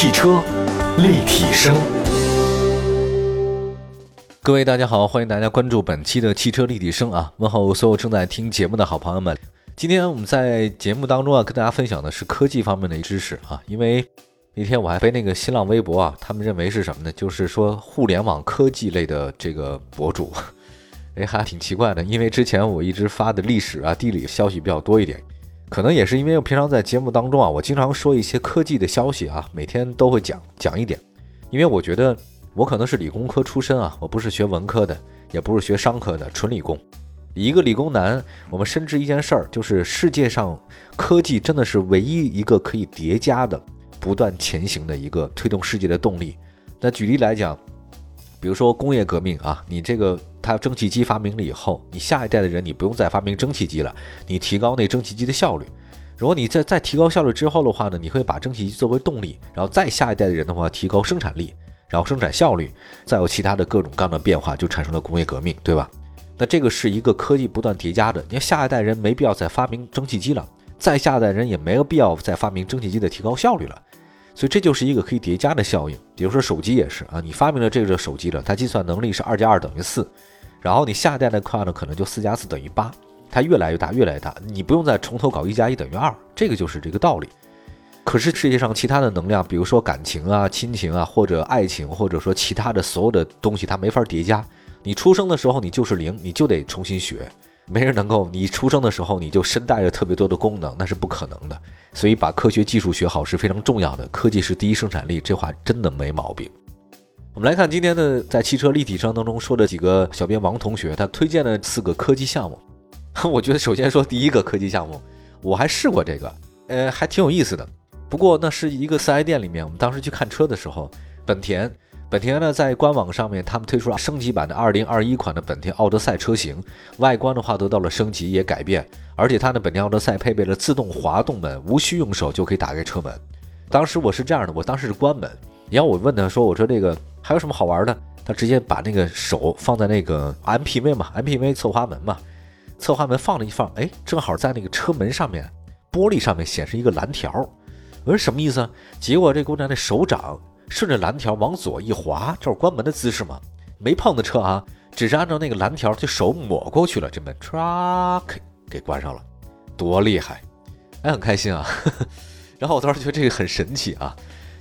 汽车立体声，各位大家好，欢迎大家关注本期的汽车立体声啊！问候所有正在听节目的好朋友们。今天我们在节目当中啊，跟大家分享的是科技方面的知识啊，因为那天我还被那个新浪微博啊，他们认为是什么呢？就是说互联网科技类的这个博主，哎，还挺奇怪的，因为之前我一直发的历史啊、地理消息比较多一点。可能也是因为我平常在节目当中啊，我经常说一些科技的消息啊，每天都会讲讲一点。因为我觉得我可能是理工科出身啊，我不是学文科的，也不是学商科的，纯理工。一个理工男，我们深知一件事儿，就是世界上科技真的是唯一一个可以叠加的、不断前行的一个推动世界的动力。那举例来讲，比如说工业革命啊，你这个。它蒸汽机发明了以后，你下一代的人你不用再发明蒸汽机了，你提高那蒸汽机的效率。如果你再再提高效率之后的话呢，你会把蒸汽机作为动力，然后再下一代的人的话提高生产力，然后生产效率，再有其他的各种各样的变化，就产生了工业革命，对吧？那这个是一个科技不断叠加的。你看下一代人没必要再发明蒸汽机了，再下一代人也没有必要再发明蒸汽机的提高效率了。所以这就是一个可以叠加的效应。比如说手机也是啊，你发明了这个手机了，它计算能力是二加二等于四。然后你下一代的话呢，可能就四加四等于八，它越来越大，越来越大，你不用再从头搞一加一等于二，这个就是这个道理。可是世界上其他的能量，比如说感情啊、亲情啊，或者爱情，或者说其他的所有的东西，它没法叠加。你出生的时候你就是零，你就得重新学，没人能够你出生的时候你就身带着特别多的功能，那是不可能的。所以把科学技术学好是非常重要的，科技是第一生产力，这话真的没毛病。我们来看今天的在汽车立体声当中说的几个小编王同学，他推荐了四个科技项目。我觉得首先说第一个科技项目，我还试过这个，呃，还挺有意思的。不过那是一个四 S 店里面，我们当时去看车的时候，本田，本田呢在官网上面他们推出了升级版的2021款的本田奥德赛车型，外观的话得到了升级也改变，而且它的本田奥德赛配备了自动滑动门，无需用手就可以打开车门。当时我是这样的，我当时是关门。然后我问他说，我说这个还有什么好玩的？他直接把那个手放在那个 MPV 嘛，MPV 侧滑门嘛，侧滑门放了一放，哎，正好在那个车门上面玻璃上面显示一个蓝条。我说什么意思？结果这姑娘的手掌顺着蓝条往左一滑，这是关门的姿势嘛？没碰的车啊，只是按照那个蓝条，就手抹过去了，这门唰给给关上了，多厉害！哎，很开心啊。然后我当时觉得这个很神奇啊。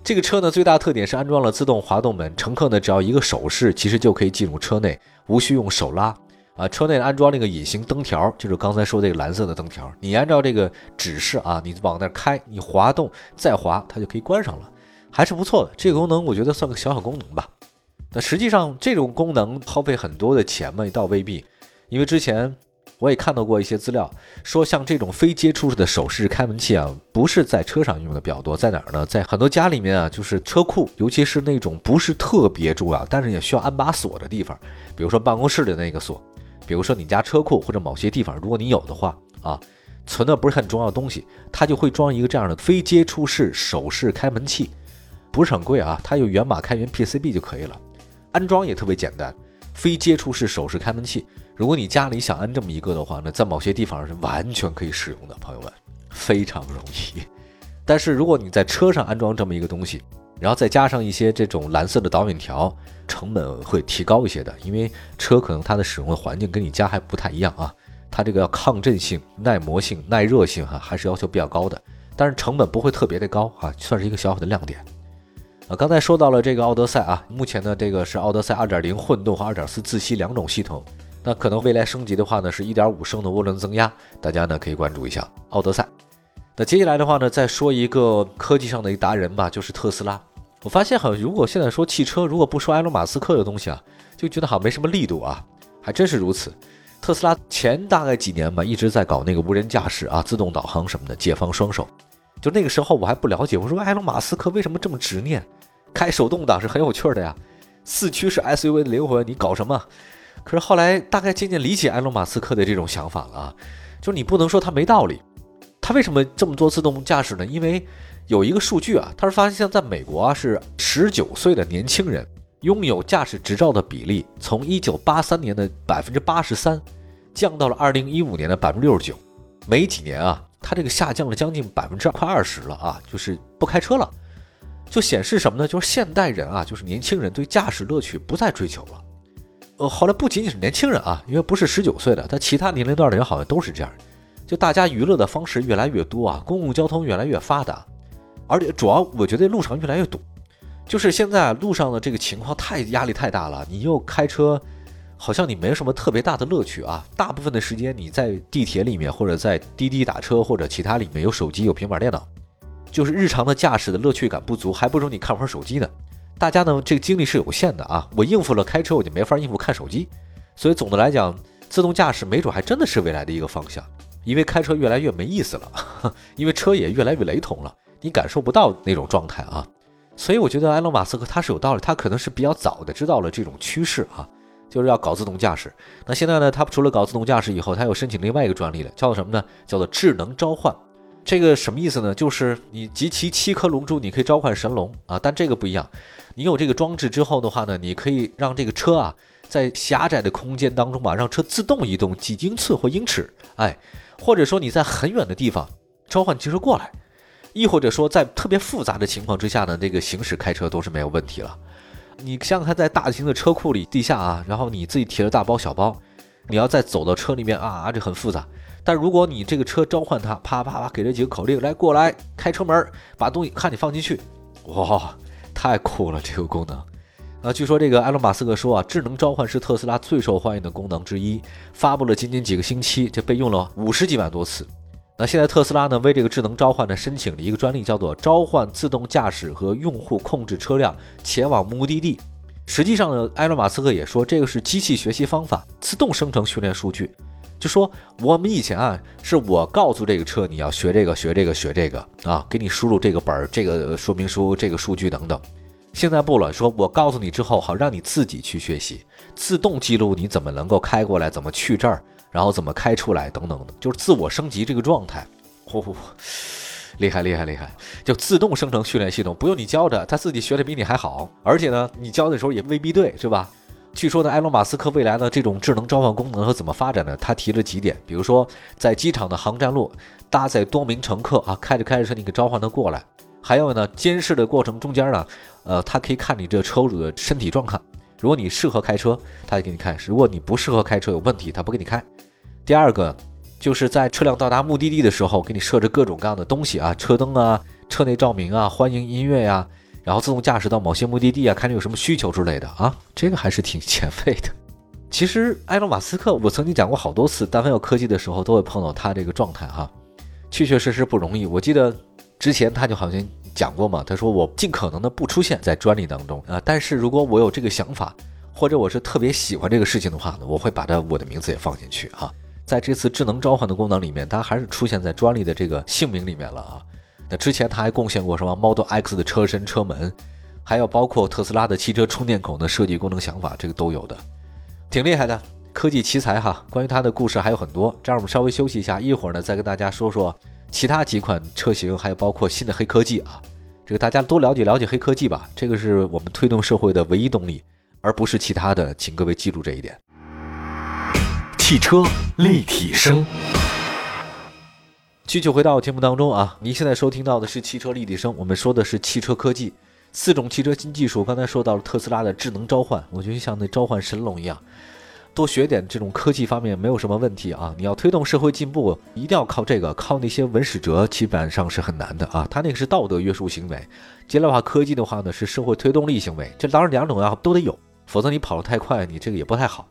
这个车呢，最大特点是安装了自动滑动门，乘客呢只要一个手势，其实就可以进入车内，无需用手拉。啊，车内安装那个隐形灯条，就是刚才说这个蓝色的灯条，你按照这个指示啊，你往那开，你滑动再滑，它就可以关上了，还是不错的。这个功能我觉得算个小小功能吧。那实际上这种功能耗费很多的钱吗？倒未必，因为之前。我也看到过一些资料，说像这种非接触式的手势开门器啊，不是在车上用的比较多，在哪儿呢？在很多家里面啊，就是车库，尤其是那种不是特别重要，但是也需要安把锁的地方，比如说办公室的那个锁，比如说你家车库或者某些地方，如果你有的话啊，存的不是很重要的东西，它就会装一个这样的非接触式手势开门器，不是很贵啊，它有源码开源 PCB 就可以了，安装也特别简单，非接触式手势开门器。如果你家里想安这么一个的话，那在某些地方是完全可以使用的，朋友们，非常容易。但是如果你在车上安装这么一个东西，然后再加上一些这种蓝色的导引条，成本会提高一些的，因为车可能它的使用的环境跟你家还不太一样啊，它这个要抗震性、耐磨性、耐热性哈，还是要求比较高的。但是成本不会特别的高啊，算是一个小小的亮点。啊，刚才说到了这个奥德赛啊，目前呢这个是奥德赛2.0混动和2.4自吸两种系统。那可能未来升级的话呢，是一点五升的涡轮增压，大家呢可以关注一下奥德赛。那接下来的话呢，再说一个科技上的一达人吧，就是特斯拉。我发现好像如果现在说汽车，如果不说埃隆·马斯克的东西啊，就觉得好像没什么力度啊，还真是如此。特斯拉前大概几年吧，一直在搞那个无人驾驶啊、自动导航什么的，解放双手。就那个时候我还不了解，我说埃隆·马斯克为什么这么执念？开手动挡是很有趣的呀，四驱是 SUV 的灵魂，你搞什么？可是后来大概渐渐理解埃隆·马斯克的这种想法了啊，就是你不能说他没道理，他为什么这么做自动驾驶呢？因为有一个数据啊，他是发现在美国啊，是十九岁的年轻人拥有驾驶执照的比例，从一九八三年的百分之八十三降到了二零一五年的百分之六十九，没几年啊，他这个下降了将近百分之快二十了啊，就是不开车了。就显示什么呢？就是现代人啊，就是年轻人对驾驶乐趣不再追求了。呃，后来不仅仅是年轻人啊，因为不是十九岁的，他其他年龄段的人好像都是这样。就大家娱乐的方式越来越多啊，公共交通越来越发达，而且主要我觉得路上越来越堵。就是现在路上的这个情况太压力太大了，你又开车，好像你没什么特别大的乐趣啊。大部分的时间你在地铁里面，或者在滴滴打车，或者其他里面有手机有平板电脑，就是日常的驾驶的乐趣感不足，还不如你看会儿手机呢。大家呢，这个精力是有限的啊。我应付了开车，我就没法应付看手机。所以总的来讲，自动驾驶没准还真的是未来的一个方向。因为开车越来越没意思了，因为车也越来越雷同了，你感受不到那种状态啊。所以我觉得埃隆·马斯克他是有道理，他可能是比较早的知道了这种趋势啊，就是要搞自动驾驶。那现在呢，他除了搞自动驾驶以后，他又申请另外一个专利了，叫做什么呢？叫做智能召唤。这个什么意思呢？就是你集齐七颗龙珠，你可以召唤神龙啊。但这个不一样，你有这个装置之后的话呢，你可以让这个车啊，在狭窄的空间当中吧，让车自动移动几英寸或英尺，哎，或者说你在很远的地方召唤汽车过来，亦或者说在特别复杂的情况之下呢，这个行驶开车都是没有问题了。你像它在大型的车库里地下啊，然后你自己提着大包小包，你要再走到车里面啊，这很复杂。但如果你这个车召唤它，啪啪啪给这几个口令，来过来开车门，把东西看你放进去，哇，太酷了这个功能。啊，据说这个埃隆·马斯克说啊，智能召唤是特斯拉最受欢迎的功能之一，发布了仅仅几个星期，就被用了五十几万多次。那现在特斯拉呢，为这个智能召唤呢申请了一个专利，叫做召唤自动驾驶和用户控制车辆前往目的地。实际上呢，埃隆·马斯克也说，这个是机器学习方法，自动生成训练数据。就说我们以前啊，是我告诉这个车你要学这个学这个学这个啊，给你输入这个本儿、这个说明书、这个数据等等。现在不了，说我告诉你之后，好让你自己去学习，自动记录你怎么能够开过来，怎么去这儿，然后怎么开出来等等的，就是自我升级这个状态。呼呼，厉害厉害厉害！就自动生成训练系统，不用你教着，他自己学的比你还好，而且呢，你教的时候也未必对，是吧？据说呢，埃隆·马斯克未来的这种智能召唤功能和怎么发展呢？他提了几点，比如说在机场的航站路搭载多名乘客啊，开着开着车你给召唤他过来。还有呢，监视的过程中间呢，呃，他可以看你这车主的身体状况。如果你适合开车，他就给你开；如果你不适合开车，有问题，他不给你开。第二个就是在车辆到达目的地的时候，给你设置各种各样的东西啊，车灯啊，车内照明啊，欢迎音乐呀。然后自动驾驶到某些目的地啊，看你有什么需求之类的啊，这个还是挺前卫的。其实埃隆·马斯克，我曾经讲过好多次，但凡有科技的时候，都会碰到他这个状态哈，确确实实不容易。我记得之前他就好像讲过嘛，他说我尽可能的不出现在专利当中啊，但是如果我有这个想法，或者我是特别喜欢这个事情的话呢，我会把它我的名字也放进去哈。在这次智能召唤的功能里面，它还是出现在专利的这个姓名里面了啊。那之前他还贡献过什么 Model X 的车身、车门，还有包括特斯拉的汽车充电口的设计功能想法，这个都有的，挺厉害的科技奇才哈。关于他的故事还有很多，这样我们稍微休息一下，一会儿呢再跟大家说说其他几款车型，还有包括新的黑科技啊。这个大家多了解了解黑科技吧，这个是我们推动社会的唯一动力，而不是其他的，请各位记住这一点。汽车立体声。继续回到我节目当中啊，您现在收听到的是汽车立体声，我们说的是汽车科技，四种汽车新技术。刚才说到了特斯拉的智能召唤，我觉得像那召唤神龙一样，多学点这种科技方面没有什么问题啊。你要推动社会进步，一定要靠这个，靠那些文史哲基本上是很难的啊。他那个是道德约束行为，接下来的话科技的话呢是社会推动力行为，这当然两种要都得有，否则你跑得太快，你这个也不太好。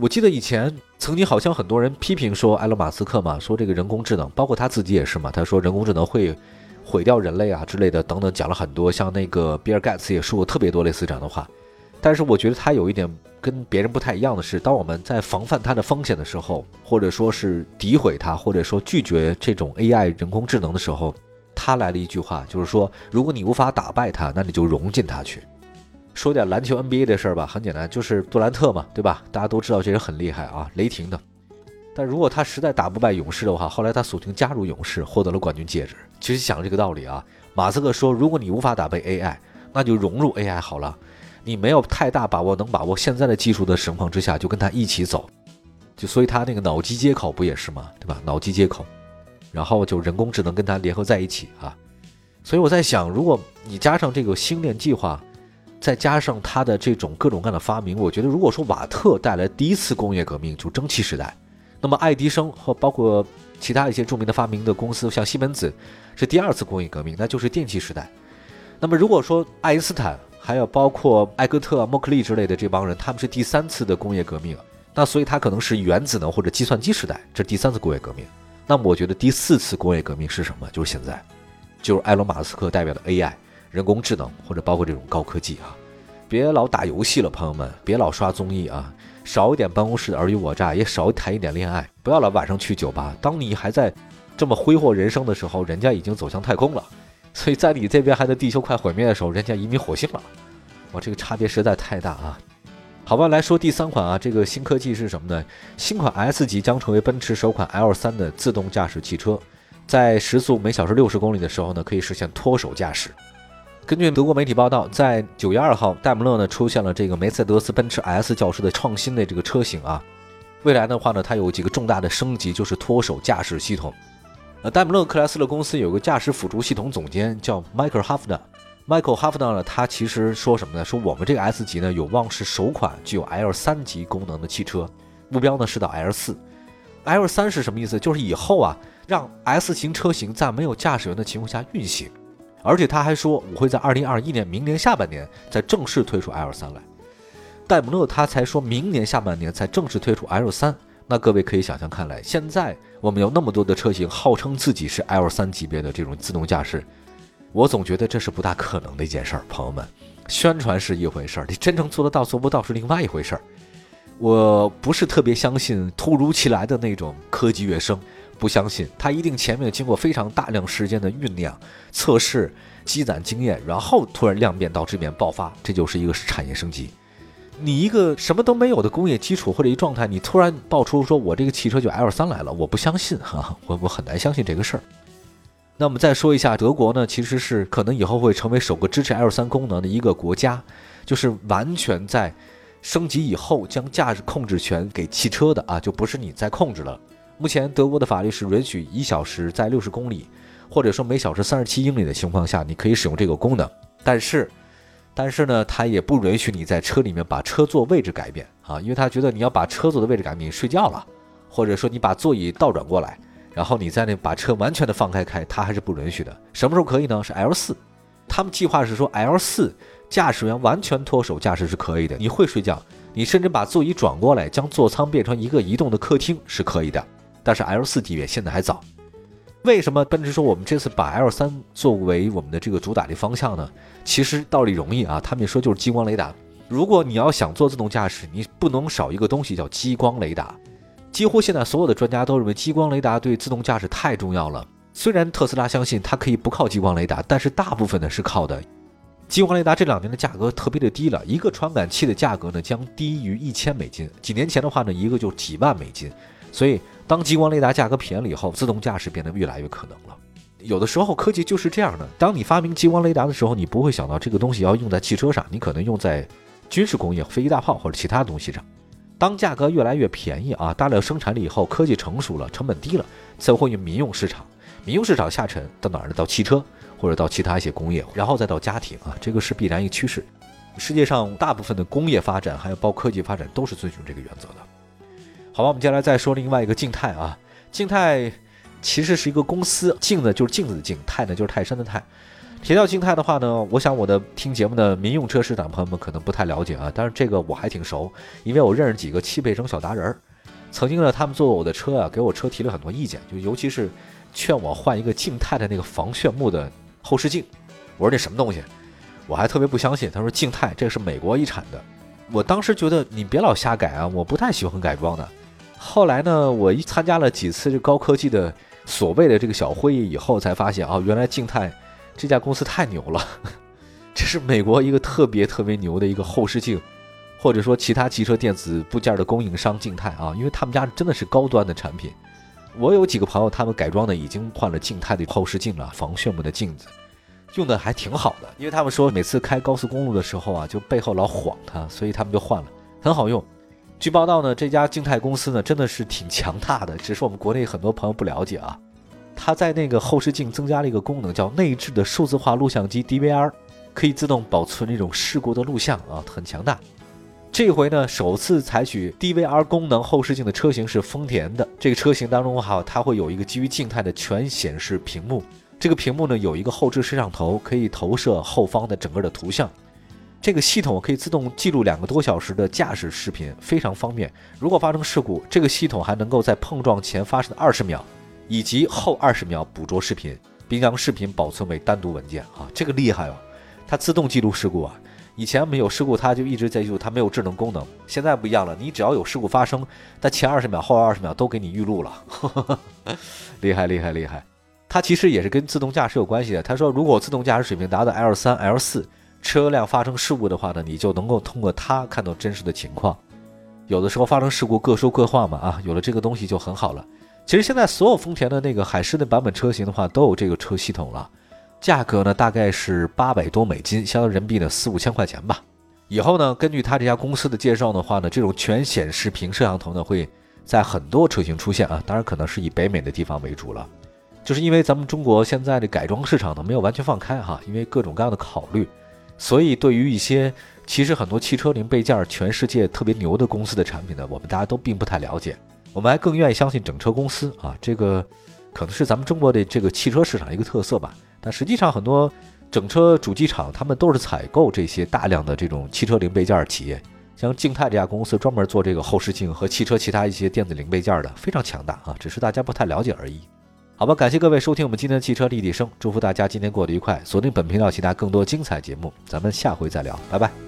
我记得以前曾经好像很多人批评说埃隆·马斯克嘛，说这个人工智能，包括他自己也是嘛，他说人工智能会毁掉人类啊之类的等等，讲了很多。像那个比尔·盖茨也说过特别多类似这样的话。但是我觉得他有一点跟别人不太一样的是，当我们在防范它的风险的时候，或者说是诋毁它，或者说拒绝这种 AI 人工智能的时候，他来了一句话，就是说，如果你无法打败它，那你就融进它去。说点篮球 NBA 的事儿吧，很简单，就是杜兰特嘛，对吧？大家都知道这人很厉害啊，雷霆的。但如果他实在打不败勇士的话，后来他索性加入勇士，获得了冠军戒指。其实想这个道理啊，马斯克说，如果你无法打败 AI，那就融入 AI 好了。你没有太大把握能把握现在的技术的情况之下，就跟他一起走。就所以他那个脑机接口不也是吗？对吧？脑机接口，然后就人工智能跟他联合在一起啊。所以我在想，如果你加上这个星链计划，再加上它的这种各种各样的发明，我觉得如果说瓦特带来第一次工业革命，就蒸汽时代，那么爱迪生和包括其他一些著名的发明的公司，像西门子是第二次工业革命，那就是电气时代。那么如果说爱因斯坦还有包括艾格特、莫克利之类的这帮人，他们是第三次的工业革命，那所以他可能是原子能或者计算机时代，这第三次工业革命。那么我觉得第四次工业革命是什么？就是现在，就是埃隆·马斯克代表的 AI。人工智能或者包括这种高科技啊，别老打游戏了，朋友们，别老刷综艺啊，少一点办公室的尔虞我诈，也少谈一点恋爱，不要老晚上去酒吧。当你还在这么挥霍人生的时候，人家已经走向太空了；所以在你这边还在地球快毁灭的时候，人家移民火星了。哇，这个差别实在太大啊！好吧，来说第三款啊，这个新科技是什么呢？新款 S 级将成为奔驰首款 L3 的自动驾驶汽车，在时速每小时六十公里的时候呢，可以实现脱手驾驶。根据德国媒体报道，在九月二号，戴姆勒呢出现了这个梅赛德斯奔驰 S 轿车的创新的这个车型啊。未来的话呢，它有几个重大的升级，就是脱手驾驶系统。呃，戴姆勒克莱斯勒公司有个驾驶辅助系统总监叫 Michael Hafner。Michael Hafner 呢，他其实说什么呢？说我们这个 S 级呢，有望是首款具有 L 三级功能的汽车，目标呢是到 L 四。L 三是什么意思？就是以后啊，让 S 型车型在没有驾驶员的情况下运行。而且他还说，我会在二零二一年明年下半年再正式推出 L 三来。戴姆勒他才说明年下半年才正式推出 L 三，那各位可以想象看来，现在我们有那么多的车型号称自己是 L 三级别的这种自动驾驶，我总觉得这是不大可能的一件事儿。朋友们，宣传是一回事儿，你真正做得到做不到是另外一回事儿。我不是特别相信突如其来的那种科技跃升。不相信，它一定前面经过非常大量时间的酝酿、测试、积攒经验，然后突然量变到质变爆发，这就是一个产业升级。你一个什么都没有的工业基础或者一状态，你突然爆出说我这个汽车就 L 三来了，我不相信 哈，我我很难相信这个事儿。那我们再说一下德国呢，其实是可能以后会成为首个支持 L 三功能的一个国家，就是完全在升级以后将驾驶控制权给汽车的啊，就不是你在控制了。目前德国的法律是允许一小时在六十公里，或者说每小时三十七英里的情况下，你可以使用这个功能。但是，但是呢，它也不允许你在车里面把车座位置改变啊，因为他觉得你要把车座的位置改变，你睡觉了，或者说你把座椅倒转过来，然后你在那把车完全的放开开，它还是不允许的。什么时候可以呢？是 L 四，他们计划是说 L 四驾驶员完全脱手驾驶是可以的。你会睡觉，你甚至把座椅转过来，将座舱变成一个移动的客厅是可以的。但是 L 四级别现在还早，为什么奔驰说我们这次把 L 三作为我们的这个主打的方向呢？其实道理容易啊，他们说就是激光雷达。如果你要想做自动驾驶，你不能少一个东西叫激光雷达。几乎现在所有的专家都认为激光雷达对自动驾驶太重要了。虽然特斯拉相信它可以不靠激光雷达，但是大部分呢是靠的。激光雷达这两年的价格特别的低了，一个传感器的价格呢将低于一千美金。几年前的话呢，一个就几万美金。所以，当激光雷达价格便宜了以后，自动驾驶变得越来越可能了。有的时候科技就是这样的：当你发明激光雷达的时候，你不会想到这个东西要用在汽车上，你可能用在军事工业、飞机大炮或者其他东西上。当价格越来越便宜啊，大量生产了以后，科技成熟了，成本低了，才会用民用市场。民用市场下沉到哪儿呢？到汽车或者到其他一些工业，然后再到家庭啊，这个是必然一个趋势。世界上大部分的工业发展还有包科技发展都是遵循这个原则的。好吧，我们接下来再说另外一个静态啊。静态其实是一个公司，镜呢就是镜子的镜，泰呢就是泰山的泰。提到静态的话呢，我想我的听节目的民用车市场朋友们可能不太了解啊，但是这个我还挺熟，因为我认识几个汽配城小达人儿。曾经呢，他们坐我的车啊，给我车提了很多意见，就尤其是劝我换一个静态的那个防眩目的后视镜。我说这什么东西？我还特别不相信。他说静态这是美国遗产的。我当时觉得你别老瞎改啊，我不太喜欢改装的。后来呢，我一参加了几次这高科技的所谓的这个小会议以后，才发现啊，原来静态这家公司太牛了，这是美国一个特别特别牛的一个后视镜，或者说其他汽车电子部件的供应商静态啊，因为他们家真的是高端的产品。我有几个朋友，他们改装的已经换了静态的后视镜了，防眩目的镜子，用的还挺好的，因为他们说每次开高速公路的时候啊，就背后老晃它，所以他们就换了，很好用。据报道呢，这家静态公司呢真的是挺强大的，只是我们国内很多朋友不了解啊。它在那个后视镜增加了一个功能，叫内置的数字化录像机 DVR，可以自动保存那种事故的录像啊，很强大。这回呢，首次采取 DVR 功能后视镜的车型是丰田的。这个车型当中哈，它会有一个基于静态的全显示屏幕。这个屏幕呢，有一个后置摄像头，可以投射后方的整个的图像。这个系统可以自动记录两个多小时的驾驶视频，非常方便。如果发生事故，这个系统还能够在碰撞前发生的二十秒以及后二十秒捕捉视频，并将视频保存为单独文件啊，这个厉害哦！它自动记录事故啊。以前没有事故，它就一直在记录，它没有智能功能。现在不一样了，你只要有事故发生，它前二十秒、后二十秒都给你预录了，厉害厉害厉害！它其实也是跟自动驾驶有关系的。他说，如果自动驾驶水平达到 L 三、L 四，车辆发生事故的话呢，你就能够通过它看到真实的情况。有的时候发生事故各说各话嘛，啊，有了这个东西就很好了。其实现在所有丰田的那个海狮的版本车型的话，都有这个车系统了。价格呢大概是八百多美金，相当于人民币呢四五千块钱吧。以后呢，根据他这家公司的介绍的话呢，这种全显示屏摄像头呢会在很多车型出现啊，当然可能是以北美的地方为主了。就是因为咱们中国现在的改装市场呢没有完全放开哈，因为各种各样的考虑，所以对于一些其实很多汽车零配件全世界特别牛的公司的产品呢，我们大家都并不太了解，我们还更愿意相信整车公司啊，这个可能是咱们中国的这个汽车市场一个特色吧。但实际上，很多整车主机厂他们都是采购这些大量的这种汽车零配件企业，像静泰这家公司专门做这个后视镜和汽车其他一些电子零配件的，非常强大啊，只是大家不太了解而已。好吧，感谢各位收听我们今天的汽车立体声，祝福大家今天过得愉快，锁定本频道其他更多精彩节目，咱们下回再聊，拜拜。